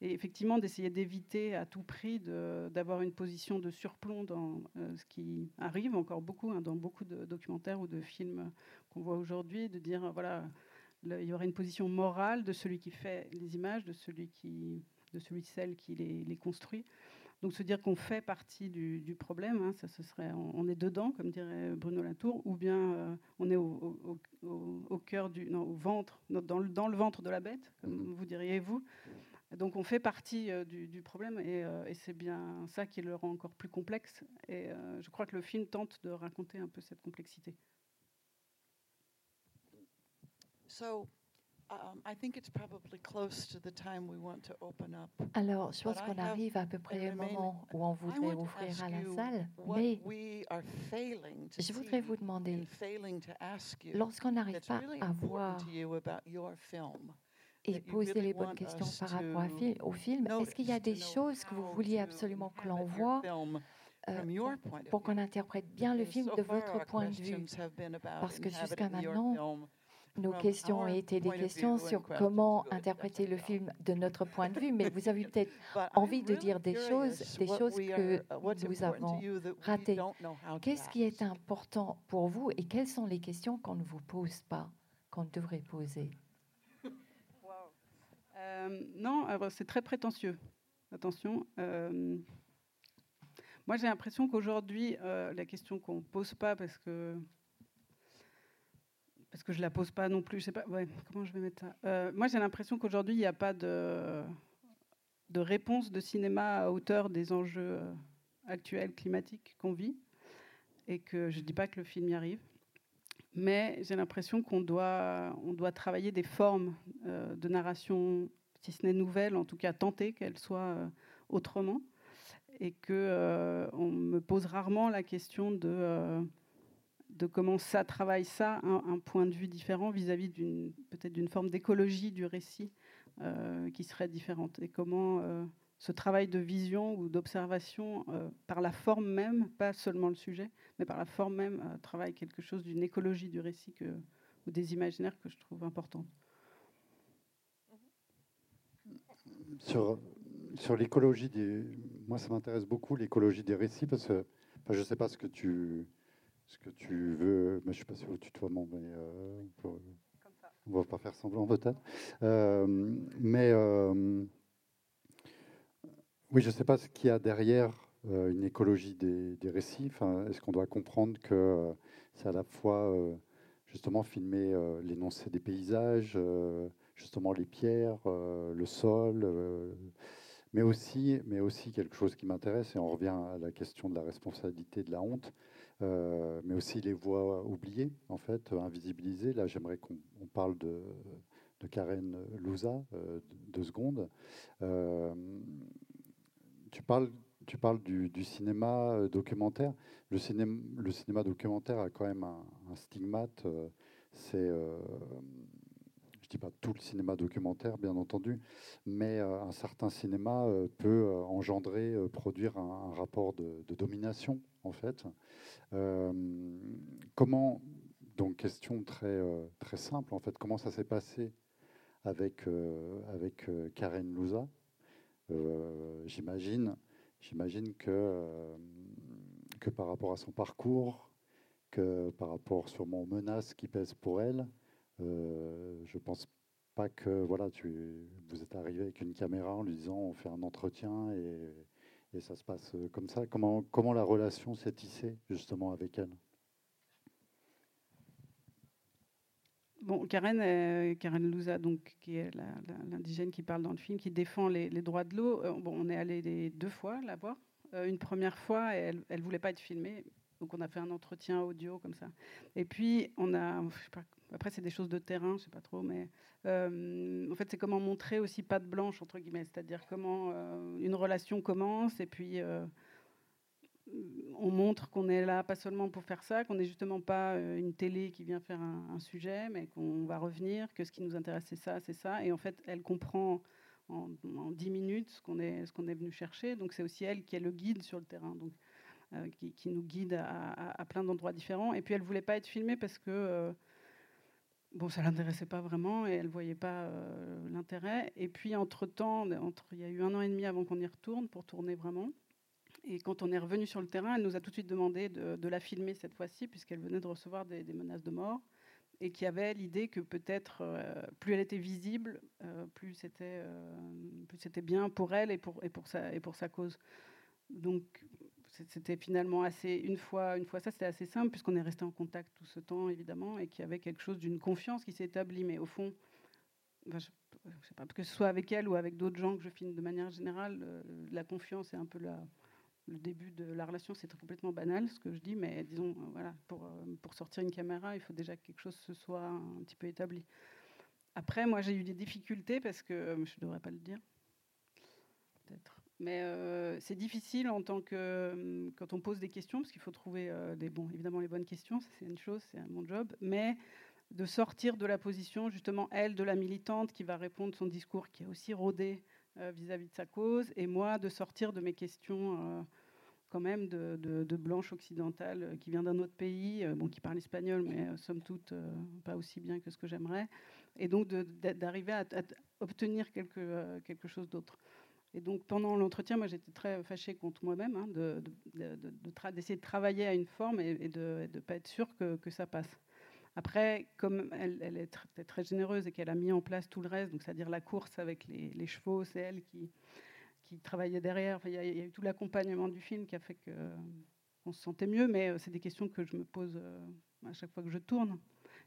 Et effectivement, d'essayer d'éviter à tout prix d'avoir une position de surplomb dans euh, ce qui arrive encore beaucoup, hein, dans beaucoup de documentaires ou de films qu'on voit aujourd'hui, de dire, voilà, il y aurait une position morale de celui qui fait les images, de celui qui de celui celle qui les construit. Donc se dire qu'on fait partie du, problème, hein, ça ce serait, on, est dedans, comme dirait Bruno Latour, ou bien euh, on est au, cœur du, non, au ventre, dans le, dans le, ventre de la bête, comme mm-hmm. vous diriez vous. Donc on fait partie euh, du, problème euh, et, c'est bien ça qui le rend encore plus complexe. Et je crois que le film tente de raconter un peu cette complexité. So, alors, je pense qu'on arrive à peu près au moment où on voudrait ouvrir à la salle, mais je voudrais vous demander, lorsqu'on n'arrive pas à voir et poser les bonnes questions par rapport au film, est-ce qu'il y a des choses que vous vouliez absolument que l'on voit euh, pour qu'on interprète bien le film de votre point de vue? Parce que jusqu'à maintenant, nos questions ont été des questions sur comment interpréter le film de notre point de vue, mais vous avez peut-être envie de dire des choses, des choses que nous avons ratées. Qu'est-ce qui est important pour vous et quelles sont les questions qu'on ne vous pose pas, qu'on devrait poser? Euh, Non, c'est très prétentieux. Attention. Euh, moi, j'ai l'impression qu'aujourd'hui, euh, la question qu'on ne pose pas, parce que parce que je la pose pas non plus. Je sais pas. comment je vais mettre ça? Euh, Moi, j'ai l'impression qu'aujourd'hui, il n'y a pas de, de réponse de cinéma à hauteur des enjeux euh, actuels climatiques qu'on vit, et que je dis pas que le film y arrive, mais j'ai l'impression qu'on doit, on doit travailler des formes euh, de narration, si ce n'est nouvelles, en tout cas tenter qu'elles soient autrement, et que on me pose rarement la question de de comment ça travaille ça, un, point de vue différent vis-à-vis d'une peut-être d'une forme d'écologie du récit euh, qui serait différente et comment euh, ce travail de vision ou d'observation euh, par la forme même, pas seulement le sujet, mais par la forme même travaille quelque chose d'une écologie du récit ou des imaginaires que je trouve importante. Sur, sur l'écologie des, moi ça m'intéresse beaucoup l'écologie des récits parce que je ne sais pas ce que tu ce que tu veux. Mais je ne suis pas sûr au tutoiement, mais euh, on ne va pas faire semblant peut-être. Euh, mais euh, oui, je ne sais pas ce qu'il y a derrière une écologie des, récits. Enfin, Est-ce qu'on doit comprendre que c'est à la fois justement filmer l'énoncé des paysages, justement les pierres, le sol mais aussi, mais aussi quelque chose qui m'intéresse, et on revient à la question de la responsabilité de la honte, euh, mais aussi les voix oubliées, en fait, invisibilisées. Là, j'aimerais qu'on parle de, de, Karen Louza, euh, deux secondes. Euh, tu parles, tu parles du, cinéma documentaire. Le cinéma, documentaire a quand même un, stigmate. c'est je dis pas tout le cinéma documentaire, bien entendu, mais un certain cinéma peut engendrer, produire un, rapport de, domination, en fait. Euh, comment, donc question très, euh, très simple en fait, comment ça s'est passé avec, euh, Karen Louza? J'imagine que, par rapport à son parcours, que par rapport sûrement aux menaces qui pèsent pour elle, je pense pas que voilà, tu, vous êtes arrivé avec une caméra en lui disant on fait un entretien et, et ça se passe euh, comme ça. Comment, comment la relation s'est tissée justement avec elle? Bon, Karen, euh, Karen Louza, donc, qui est l'indigène qui parle dans le film, qui défend les, droits de l'eau. Euh, bon, on est allé deux fois la voir. une première fois, elle ne voulait pas être filmée. Donc, on a fait un entretien audio comme ça. Et puis, on a, après, c'est des choses de terrain, je sais pas trop, mais euh, en fait, c'est comment montrer aussi pas de blanche entre guillemets, c'est-à-dire comment euh, une relation commence et puis euh, on montre qu'on est là pas seulement pour faire ça, qu'on n'est justement pas une télé qui vient faire un, sujet, mais qu'on va revenir, que ce qui nous intéresse c'est ça, c'est ça. Et en fait, elle comprend en, dix minutes ce qu'on est, ce est venu chercher. Donc c'est aussi elle qui est le guide sur le terrain, donc qui, nous guide à, plein d'endroits différents. Et puis elle voulait pas être filmée parce que bon, ça l'intéressait pas vraiment et elle voyait pas l'intérêt. Et puis entre temps, il y a eu un an et demi avant qu'on y retourne pour tourner vraiment. Et quand on est revenu sur le terrain, elle nous a tout de suite demandé de, la filmer cette fois-ci, puisqu'elle venait de recevoir des, menaces de mort, et qui avait l'idée que peut-être euh, plus elle était visible, euh, plus c'était euh, bien pour elle et pour, et pour, sa, et pour sa cause. Donc c'était finalement assez, une fois, une fois ça, c'était assez simple, puisqu'on est resté en contact tout ce temps, évidemment, et qu'il y avait quelque chose d'une confiance qui s'est établie. Mais au fond, je ne sais pas, que ce soit avec elle ou avec d'autres gens que je filme de manière générale, la confiance est un peu le début de la relation, c'est complètement banal ce que je dis, mais disons, euh, voilà, pour, euh, pour sortir une caméra, il faut déjà que quelque chose se soit un petit peu établi. Après, moi, j'ai eu des difficultés parce que euh, je devrais pas le dire, peut-être. Mais c'est difficile en tant que quand on pose des questions, parce qu'il faut trouver des bons, évidemment les bonnes questions, c'est une chose, c'est mon job, mais de sortir de la position justement elle de la militante qui va répondre son discours qui est aussi rodé vis-à-vis -vis de sa cause, et moi de sortir de mes questions quand même de, blanche occidentale euh, qui vient d'un autre pays, euh, bon, qui parle espagnol, mais euh, somme toute pas aussi bien que ce que j'aimerais, et donc d'arriver à, obtenir quelque, quelque chose d'autre. Et donc pendant l'entretien, moi j'étais très fâchée contre moi-même hein, d'essayer de, travailler à une forme et, de ne pas être sûre que, ça passe. Après, comme elle, elle est très, généreuse et qu'elle a mis en place tout le reste, c'est-à-dire la course avec les, les chevaux, c'est elle qui, qui travaillait derrière. il y, a eu tout l'accompagnement du film qui a fait qu'on se sentait mieux, mais euh, c'est des questions que je me pose euh, à chaque fois que je tourne.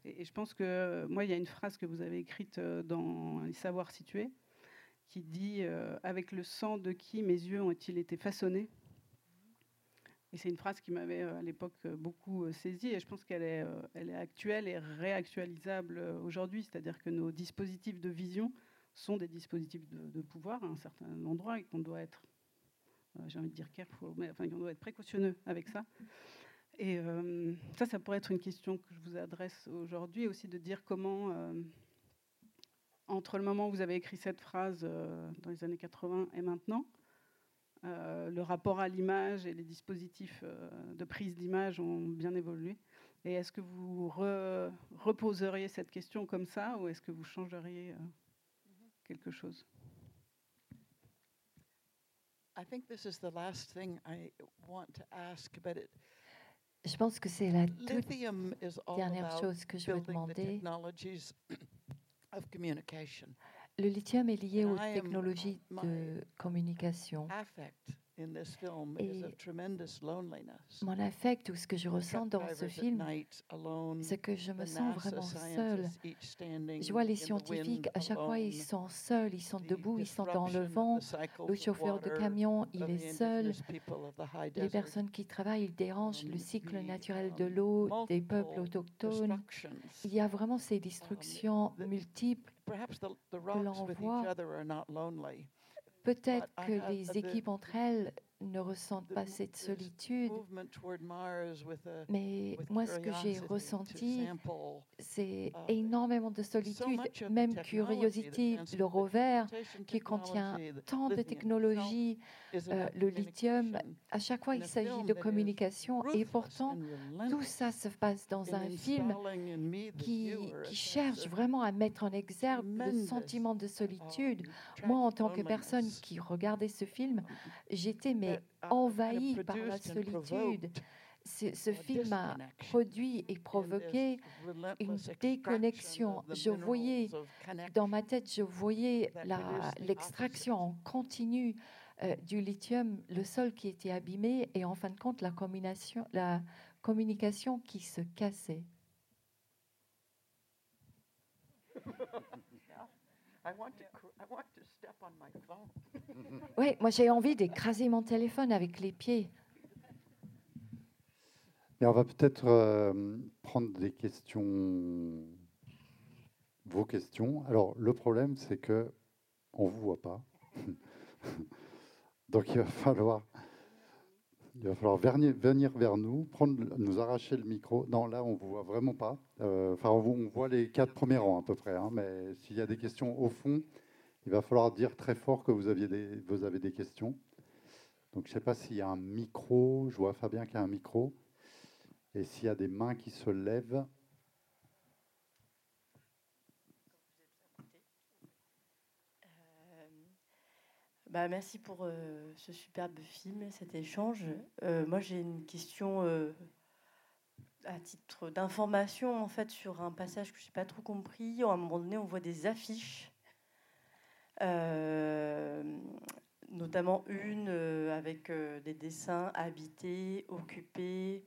Et, je pense que euh, moi, il y a une phrase que vous avez écrite dans Les Savoirs situés qui dit Avec le sang de qui mes yeux ont-ils été façonnés? Et c'est une phrase qui m'avait à l'époque beaucoup saisie et je pense qu'elle est, elle est actuelle et réactualisable aujourd'hui. C'est-à-dire que nos dispositifs de vision sont des dispositifs de, pouvoir à un certain endroit et qu'on doit être, euh, j'ai envie de dire careful, mais enfin, qu'on doit être précautionneux avec ça. Et euh, ça, ça pourrait être une question que je vous adresse aujourd'hui, aussi de dire comment, euh, entre le moment où vous avez écrit cette phrase dans les années 80 et maintenant, le rapport à l'image et les dispositifs de prise d'image ont bien évolué. Et est-ce que vous reposeriez cette question comme ça ou est-ce que vous changeriez quelque chose? Je pense que c'est la toute dernière chose que je veux demander. Le lithium est lié aux technologies de communication. Et mon affect ou ce que je ressens dans ce film, c'est que je me sens vraiment seule. Je vois les scientifiques, à chaque fois ils sont seuls, ils sont debout, ils sont dans le vent. Le chauffeur de camion, il est seul. Les personnes qui travaillent, ils dérangent le cycle naturel de l'eau des peuples autochtones. Il y a vraiment ces destructions multiples que l'on voit. Peut-être que les équipes entre elles ne ressentent pas cette solitude. Mais moi, ce que j'ai ressenti, c'est uh, énormément de solitude, même Curiosity, le rover, qui contient tant de technologies, euh, le lithium. À chaque fois, il s'agit de communication et pourtant, tout ça se passe dans un film qui, qui cherche vraiment à mettre en exergue le sentiment de solitude. Moi, en tant que personne qui regardait ce film, j'étais mais envahi par la solitude. Ce, film a produit et provoqué une déconnexion. Je voyais, dans ma tête, je voyais l'extraction en continu euh, du lithium, le sol qui était abîmé et en fin de compte la communication, la communication qui se cassait. Oui, moi j'ai envie d'écraser mon téléphone avec les pieds. Et on va peut-être euh, prendre des questions, vos questions. Alors le problème, c'est que on vous voit pas, donc il va falloir venir vers nous, prendre, nous arracher le micro. Non, là, on ne voit vraiment pas. Euh, enfin, on voit les quatre premiers rangs à peu près. Hein, mais s'il y a des questions au fond, il va falloir dire très fort que vous, aviez vous avez des questions. Donc, je ne sais pas s'il y a un micro. Je vois Fabien qui a un micro. Et s'il y a des mains qui se lèvent. Bah, merci pour euh, ce superbe film, cet échange. Euh, moi, j'ai une question euh, à titre d'information, en fait, sur un passage que je n'ai pas trop compris. À un moment donné, on voit des affiches, notamment une avec des dessins habités, occupés,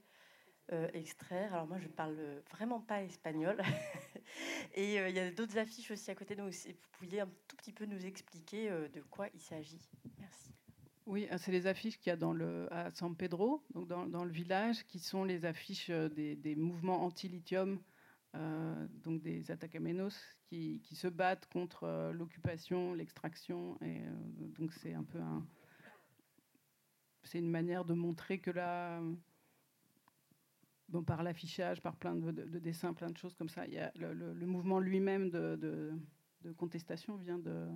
euh, extraire. Alors moi, je parle vraiment pas espagnol. et euh, il y a d'autres affiches aussi à côté. Donc, vous pouviez un tout petit peu nous expliquer euh, de quoi il s'agit. Merci. Oui, c'est les affiches qu'il y a dans le, à San Pedro, donc dans, le village, qui sont les affiches des, mouvements anti-lithium, donc des Atacamenos, qui, qui, se battent contre l'occupation, l'extraction. Et donc c'est un peu un, c'est une manière de montrer que là bon, par l'affichage, par plein de, dessins, plein de choses comme ça. Il y a le, mouvement lui-même de, contestation vient, de,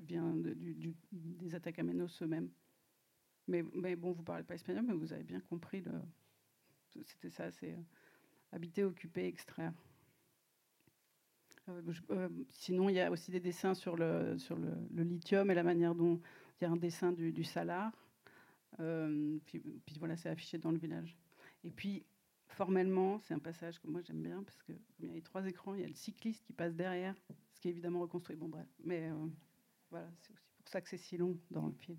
vient du, des attaques à eux-mêmes. Mais, mais, bon, vous parlez pas espagnol, mais vous avez bien compris. C'était ça, c'est euh, habiter, occuper, extraire. Euh, euh, sinon, il y a aussi des dessins sur le, sur le, lithium et la manière dont il y a un dessin du, salar. puis, voilà, c'est affiché dans le village. Et puis, formellement, c'est un passage que moi j'aime bien parce que il y a les trois écrans, il y a le cycliste qui passe derrière, ce qui est évidemment reconstruit. Bon bref, mais euh, voilà, c'est aussi pour ça que c'est si long dans le film.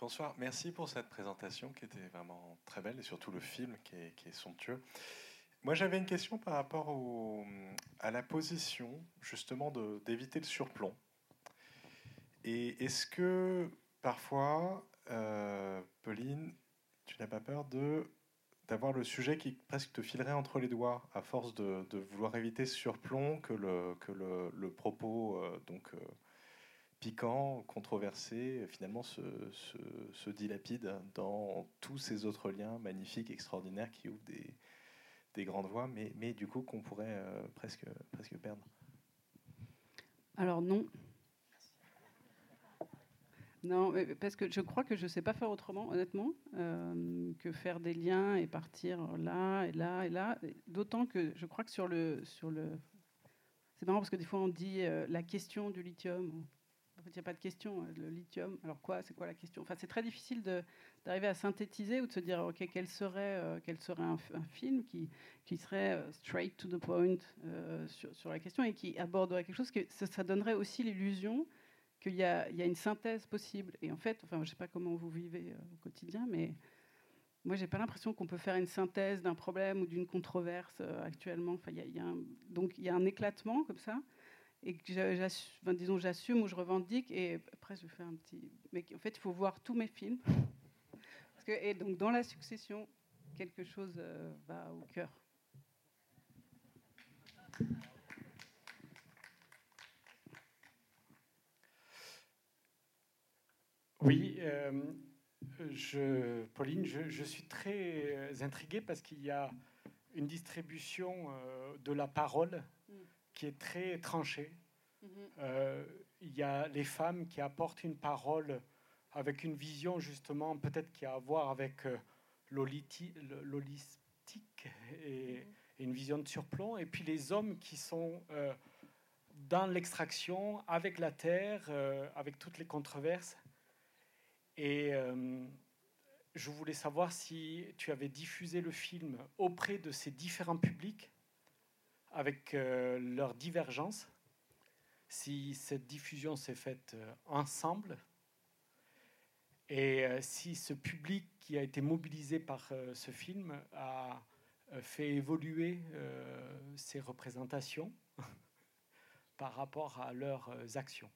Bonsoir, merci pour cette présentation qui était vraiment très belle et surtout le film qui est, qui est somptueux. Moi, j'avais une question par rapport à la position, justement, d'éviter le surplomb. Et est-ce que parfois, euh, Pauline, tu n'as pas peur de d'avoir le sujet qui presque te filerait entre les doigts à force de, vouloir éviter ce surplomb que le, que le, propos euh, donc euh, piquant, controversé, finalement se, se, se, dilapide dans tous ces autres liens magnifiques, extraordinaires qui ouvrent des, des grandes voix, mais, mais du coup qu'on pourrait euh, presque, presque perdre Alors non. Non, parce que je crois que je ne sais pas faire autrement, honnêtement, euh, que faire des liens et partir là et là et là. D'autant que je crois que sur le, sur le, c'est marrant parce que des fois on dit euh, la question du lithium. En fait, il n'y a pas de question. Le lithium, alors quoi? C'est quoi la question? Enfin, c'est très difficile d'arriver à synthétiser ou de se dire, OK, quel serait, euh, serait un, film qui, qui serait euh, straight to the point euh, sur, sur, la question et qui aborderait quelque chose que ça, donnerait aussi l'illusion qu'il y, y, a une synthèse possible. Et en fait, enfin, je sais pas comment vous vivez au quotidien, mais moi, j'ai pas l'impression qu'on peut faire une synthèse d'un problème ou d'une controverse actuellement. Enfin, y a, y a donc, il y a un éclatement comme ça et que disons, j'assume ou je revendique. Et après, je fais un petit. Mais en fait, il faut voir tous mes films. Que, et donc, dans la succession, quelque chose euh, va au cœur. Oui, euh, je, Pauline, je, je, suis très euh, intrigué parce qu'il y a une distribution de la parole qui est très tranché. Mhm. Euh, il y a les femmes qui apportent une parole avec une vision justement peut-être qui a à voir avec euh, l'holistique et, mhm. et, une vision de surplomb. Et puis les hommes qui sont euh, dans l'extraction, avec la terre, avec toutes les controverses. Et je voulais savoir si tu avais diffusé le film auprès de ces différents publics avec euh, leurs divergences, si cette diffusion s'est faite euh, ensemble, et euh, si ce public qui a été mobilisé par ce film a fait évoluer ses représentations par rapport à leurs actions.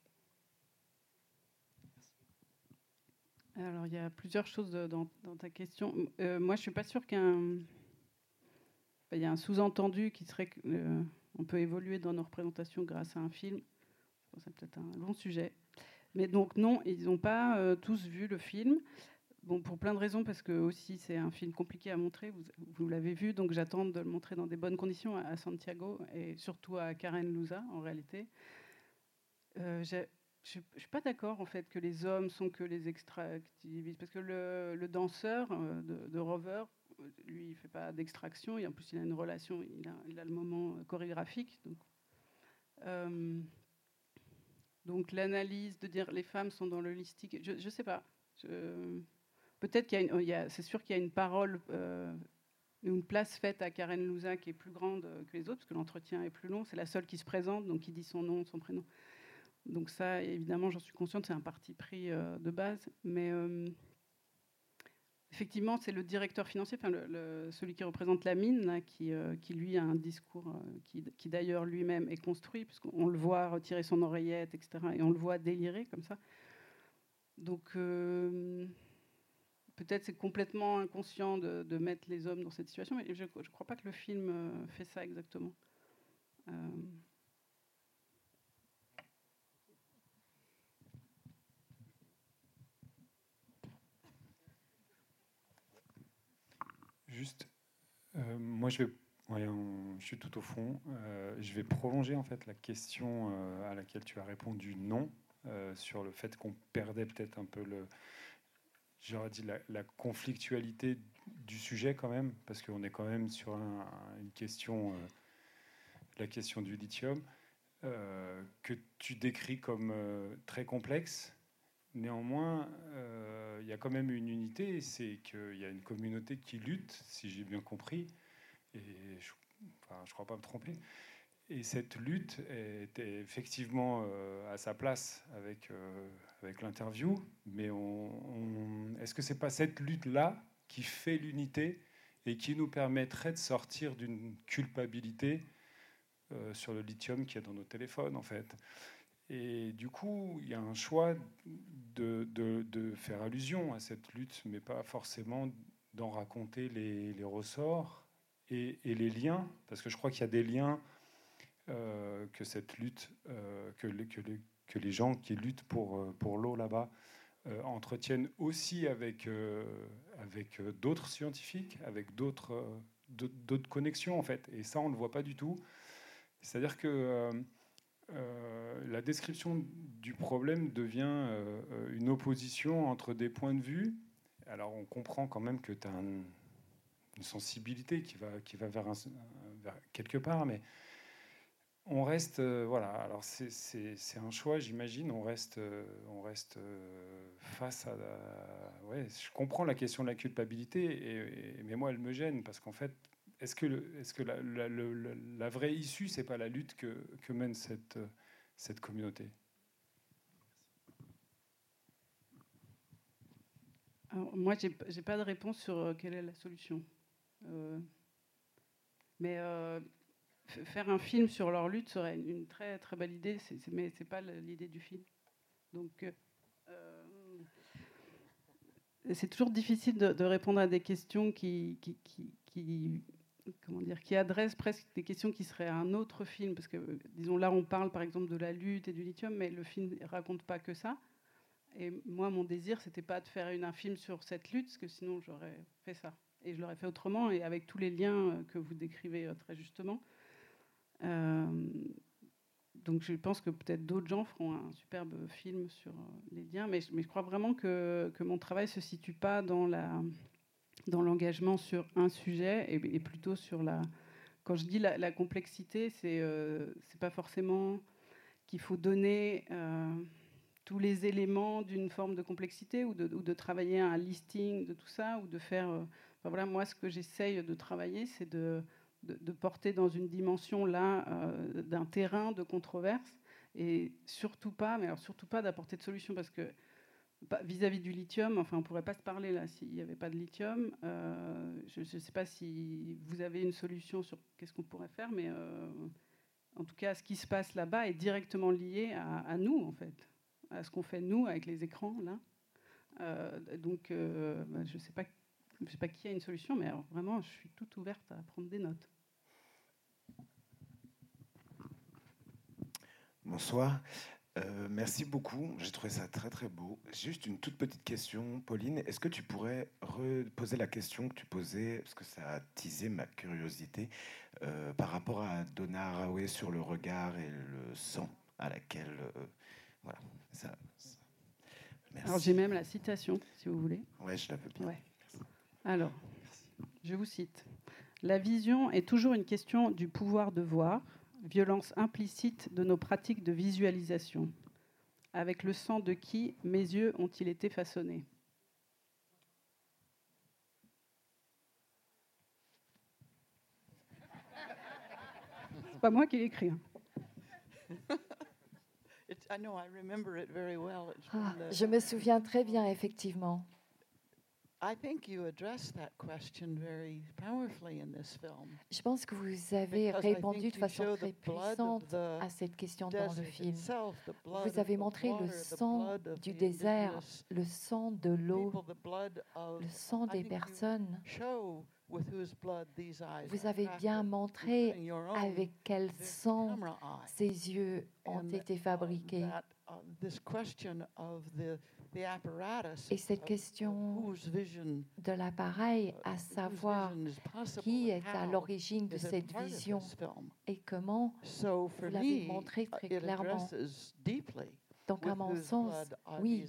Alors, il y a plusieurs choses dans, ta question. moi, je ne suis pas sûre qu'un il y a un sous-entendu qui serait que on peut évoluer dans nos représentations grâce à un film. C'est peut-être un long sujet. Mais donc non, ils n'ont pas euh, tous vu le film. Bon, pour plein de raisons, parce que aussi c'est un film compliqué à montrer, vous, l'avez vu, donc j'attends de le montrer dans des bonnes conditions à, Santiago et surtout à Karen Louza en réalité. Euh, je ne suis pas d'accord en fait que les hommes sont que les extractivistes, parce que le, danseur euh, de, Rover, lui, il fait pas d'extraction, et en plus il a une relation, il a, le moment chorégraphique. Donc l'analyse de dire les femmes sont dans le listique, je ne sais pas. Peut-être qu'il y a, c'est sûr qu'il y a une parole, euh, une place faite à Karen Louza qui est plus grande que les autres, parce que l'entretien est plus long. C'est la seule qui se présente, donc qui dit son nom, son prénom. Donc ça, évidemment, j'en suis consciente, c'est un parti pris euh, de base. Mais euh, effectivement, c'est le directeur financier, celui qui représente la mine, qui, qui, lui a un discours qui, qui d'ailleurs lui-même est construit, puisqu'on le voit retirer son oreillette, etc. Et on le voit délirer comme ça. Donc peut-être c'est complètement inconscient de, mettre les hommes dans cette situation, mais je ne crois pas que le film euh, fait ça exactement. Juste, euh, moi je vais, je suis tout au fond. je vais prolonger en fait la question à laquelle tu as répondu non sur le fait qu'on perdait peut-être un peu le, j'aurais dit, la, conflictualité du sujet quand même, parce qu'on est quand même sur une question, euh, la question du lithium, euh, que tu décris comme euh, très complexe. Néanmoins, il y a quand même une unité, c'est qu'il y a une communauté qui lutte, si j'ai bien compris, et je ne crois pas me tromper, et cette lutte était effectivement à sa place avec, avec l'interview, mais on, est-ce que c'est pas cette lutte-là qui fait l'unité et qui nous permettrait de sortir d'une culpabilité euh, sur le lithium qui est dans nos téléphones, en fait? Et du coup, il y a un choix de, faire allusion à cette lutte, mais pas forcément d'en raconter les, ressorts et, les liens, parce que je crois qu'il y a des liens euh, que cette lutte, euh, que, les gens qui luttent pour, euh, l'eau là-bas entretiennent aussi avec, d'autres scientifiques, avec d'autres d'autres connexions en fait. Et ça, on ne le voit pas du tout. C'est-à-dire que la description du problème devient une opposition entre des points de vue. Alors on comprend quand même que tu as une sensibilité qui va, qui va vers, quelque part, mais on reste, euh, voilà, alors c'est un choix, j'imagine, on reste, euh, on reste euh, face à... La, ouais, je comprends la question de la culpabilité, mais moi, elle me gêne, parce qu'en fait, est-ce que, -ce la, vraie issue, c'est pas la lutte que, mène cette, communauté? Moi, j'ai pas de réponse sur quelle est la solution. mais faire un film sur leur lutte serait une très très belle idée, mais c'est pas l'idée du film. Donc euh, c'est toujours difficile de, répondre à des questions qui, qui, qui, comment dire, qui adressent presque des questions qui seraient un autre film, parce que disons là on parle par exemple de la lutte et du lithium, mais le film raconte pas que ça. Et moi mon désir c'était pas de faire un film sur cette lutte, parce que sinon j'aurais fait ça et je l'aurais fait autrement et avec tous les liens que vous décrivez euh, très justement. Euh, donc je pense que peut-être d'autres gens feront un superbe film sur euh, les liens, mais, mais je crois vraiment que, que mon travail se situe pas dans la dans l'engagement sur un sujet et, plutôt sur la. Quand je dis la, complexité, c'est euh, pas forcément qu'il faut donner tous les éléments d'une forme de complexité ou de, ou de, travailler un listing de tout ça ou de faire. voilà, moi, ce que j'essaye de travailler, c'est de de, porter dans une dimension là euh, d'un terrain de controverse et surtout pas, mais alors surtout pas d'apporter de solution parce que vis-à-vis du lithium, enfin on pourrait pas se parler là s'il n'y avait pas de lithium. Euh, je ne sais pas si vous avez une solution sur qu'est-ce qu'on pourrait faire, mais euh, en tout cas ce qui se passe là-bas est directement lié à, nous en fait, à ce qu'on fait nous avec les écrans là. donc bah, je ne sais pas je ne sais pas qui a une solution, mais vraiment, je suis toute ouverte à prendre des notes. Bonsoir. Euh, merci beaucoup. J'ai trouvé ça très très beau. Juste une toute petite question, Pauline. Est-ce que tu pourrais reposer la question que tu posais, parce que ça a teasé ma curiosité, euh, par rapport à Donna Haraway sur le regard et le sang à laquelle. Euh, voilà. Ça, Alors j'ai même la citation, si vous voulez. Oui, je la veux bien. Alors, je vous cite. La vision est toujours une question du pouvoir de voir violence implicite de nos pratiques de visualisation. Avec le sang de qui mes yeux ont-ils été façonnés? C'est pas moi qui l'ai écrit. Hein. Ah, je me souviens très bien, effectivement. Je pense que vous avez répondu de façon très puissante à cette question dans le film. Vous avez montré le sang du désert, le sang de l'eau, le sang des personnes. Vous avez bien montré avec quel sang ces yeux ont été fabriqués. Et cette question de l'appareil, à savoir qui est à l'origine de cette vision et comment, vous l'avez montré très clairement. Donc, à mon sens, oui,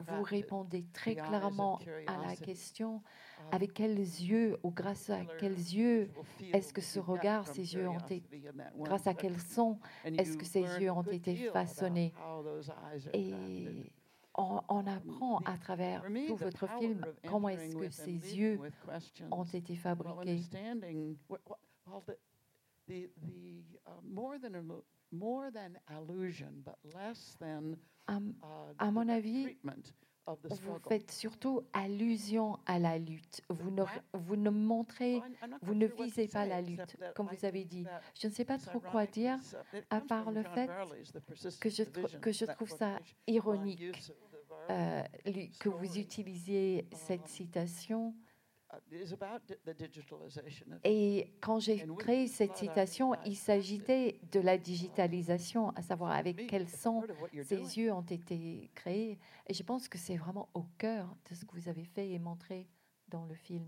vous répondez très clairement à la question avec quels yeux ou grâce à quels yeux est-ce que ce regard, ces yeux ont été, grâce à quels sons est-ce que ces yeux ont été façonnés? Et on, apprend à travers tout votre film comment est-ce que ces yeux ont été fabriqués? À, mon avis, vous faites surtout allusion à la lutte. Vous ne, vous ne montrez, vous ne visez pas la lutte, comme vous avez dit. Je ne sais pas trop quoi dire, à part le fait que je, que je trouve ça ironique euh, que vous utilisiez cette citation. Et quand j'ai créé cette citation, il s'agissait de la digitalisation, à savoir avec quel sens ces yeux ont été créés. Et je pense que c'est vraiment au cœur de ce que vous avez fait et montré dans le film.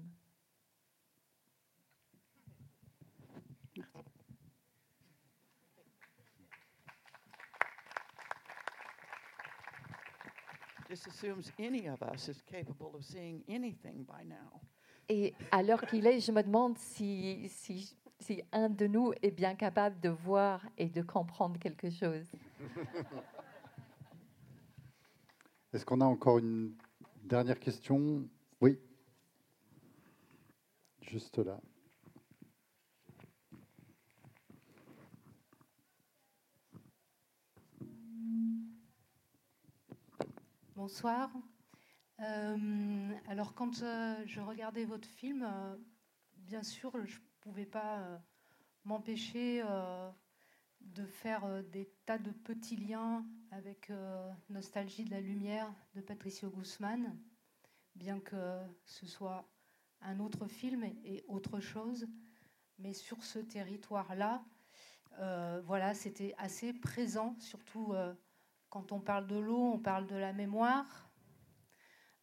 Et à l'heure qu'il est, je me demande si, si, si un de nous est bien capable de voir et de comprendre quelque chose. Est-ce qu'on a encore une dernière question? Oui. Juste là. Bonsoir. Euh, alors, quand je regardais votre film, euh, bien sûr, je ne pouvais pas euh, m'empêcher de faire des tas de petits liens avec Nostalgie de la lumière de Patricio Guzman, bien que ce soit un autre film et autre chose. Mais sur ce territoire-là, voilà, c'était assez présent, surtout quand on parle de l'eau, on parle de la mémoire.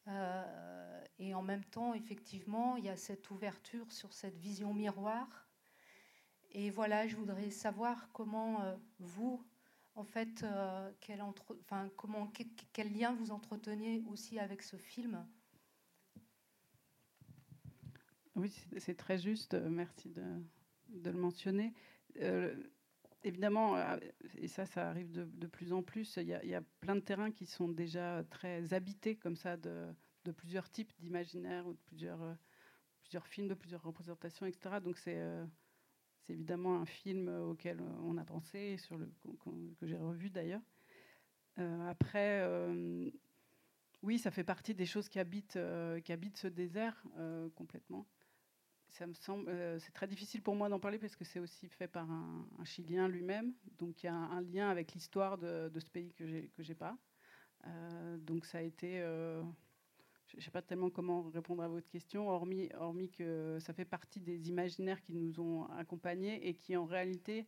Euh, et en même temps, effectivement, il y a cette ouverture sur cette vision miroir. Et voilà, je voudrais savoir comment euh, vous, en fait, euh, quel, lien vous entreteniez aussi avec ce film? Oui, c'est très juste. Merci de le mentionner évidemment, euh, et ça, ça arrive de, plus en plus, il y, a, plein de terrains qui sont déjà très habités comme ça de, plusieurs types d'imaginaires ou de plusieurs, euh, films, de plusieurs représentations, etc. Donc euh, c'est évidemment un film auquel on a pensé, sur le, que j'ai revu d'ailleurs. après, oui, ça fait partie des choses qui habitent, qui habitent ce désert complètement euh, c'est très difficile pour moi d'en parler parce que c'est aussi fait par un, Chilien lui-même. Donc il y a un, lien avec l'histoire de, ce pays que j'ai que pas. Euh, donc ça a été, euh, je ne sais pas tellement comment répondre à votre question, hormis hormis que ça fait partie des imaginaires qui nous ont accompagnés et qui en réalité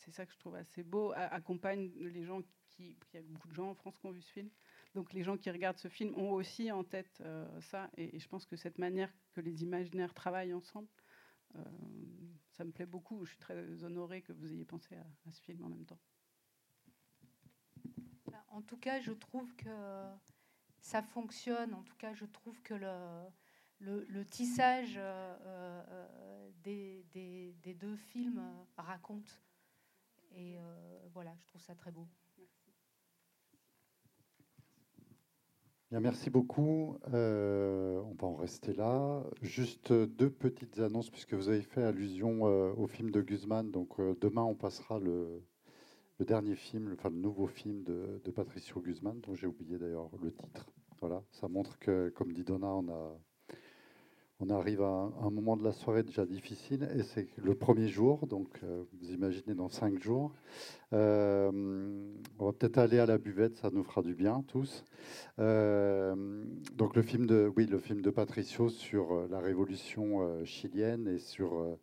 c'est ça que je trouve assez beau, accompagne les gens qui, il y a beaucoup de gens en France qui ont vu ce film, donc les gens qui regardent ce film ont aussi en tête ça, et, je pense que cette manière que les imaginaires travaillent ensemble, ça me plaît beaucoup. Je suis très honorée que vous ayez pensé à ce film en même temps. En tout cas, je trouve que ça fonctionne. En tout cas, je trouve que le, le, tissage euh, euh, des, deux films raconte. Et euh, voilà, je trouve ça très beau. Bien, merci beaucoup. on va en rester là. Juste deux petites annonces, puisque vous avez fait allusion au film de Guzman. Donc demain, on passera le, le dernier film, enfin le nouveau film de, de Patricio Guzman, dont j'ai oublié d'ailleurs le titre. Voilà, ça montre que, comme dit Donna, on, a, on arrive à un, moment de la soirée déjà difficile, et c'est le premier jour, donc euh, vous imaginez dans cinq jours. Euh, on va peut-être aller à la buvette, ça nous fera du bien tous. Euh, donc le film de, oui, le film de Patricio sur la révolution chilienne et sur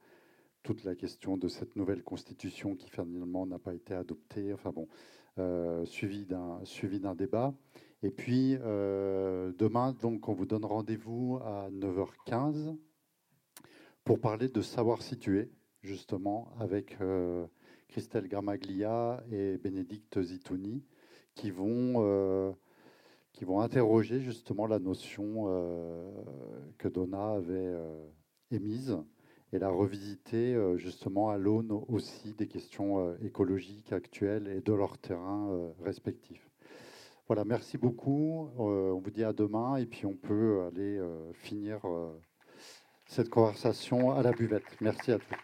toute la question de cette nouvelle constitution qui finalement n'a pas été adoptée, enfin bon, suivi d'un suivi d'un débat. Et puis euh, demain, donc, on vous donne rendez-vous à 9h15 pour parler de savoir situer, justement, avec euh, Christelle Gramaglia et Bénédicte Zitouni, qui vont qui vont interroger justement la notion que Donna avait émise et la revisiter euh, justement à l'aune aussi des questions euh, écologiques actuelles et de leurs terrains euh, respectifs. Voilà, merci beaucoup. Euh, on vous dit à demain et puis on peut aller euh, finir euh, cette conversation à la buvette. Merci à tous.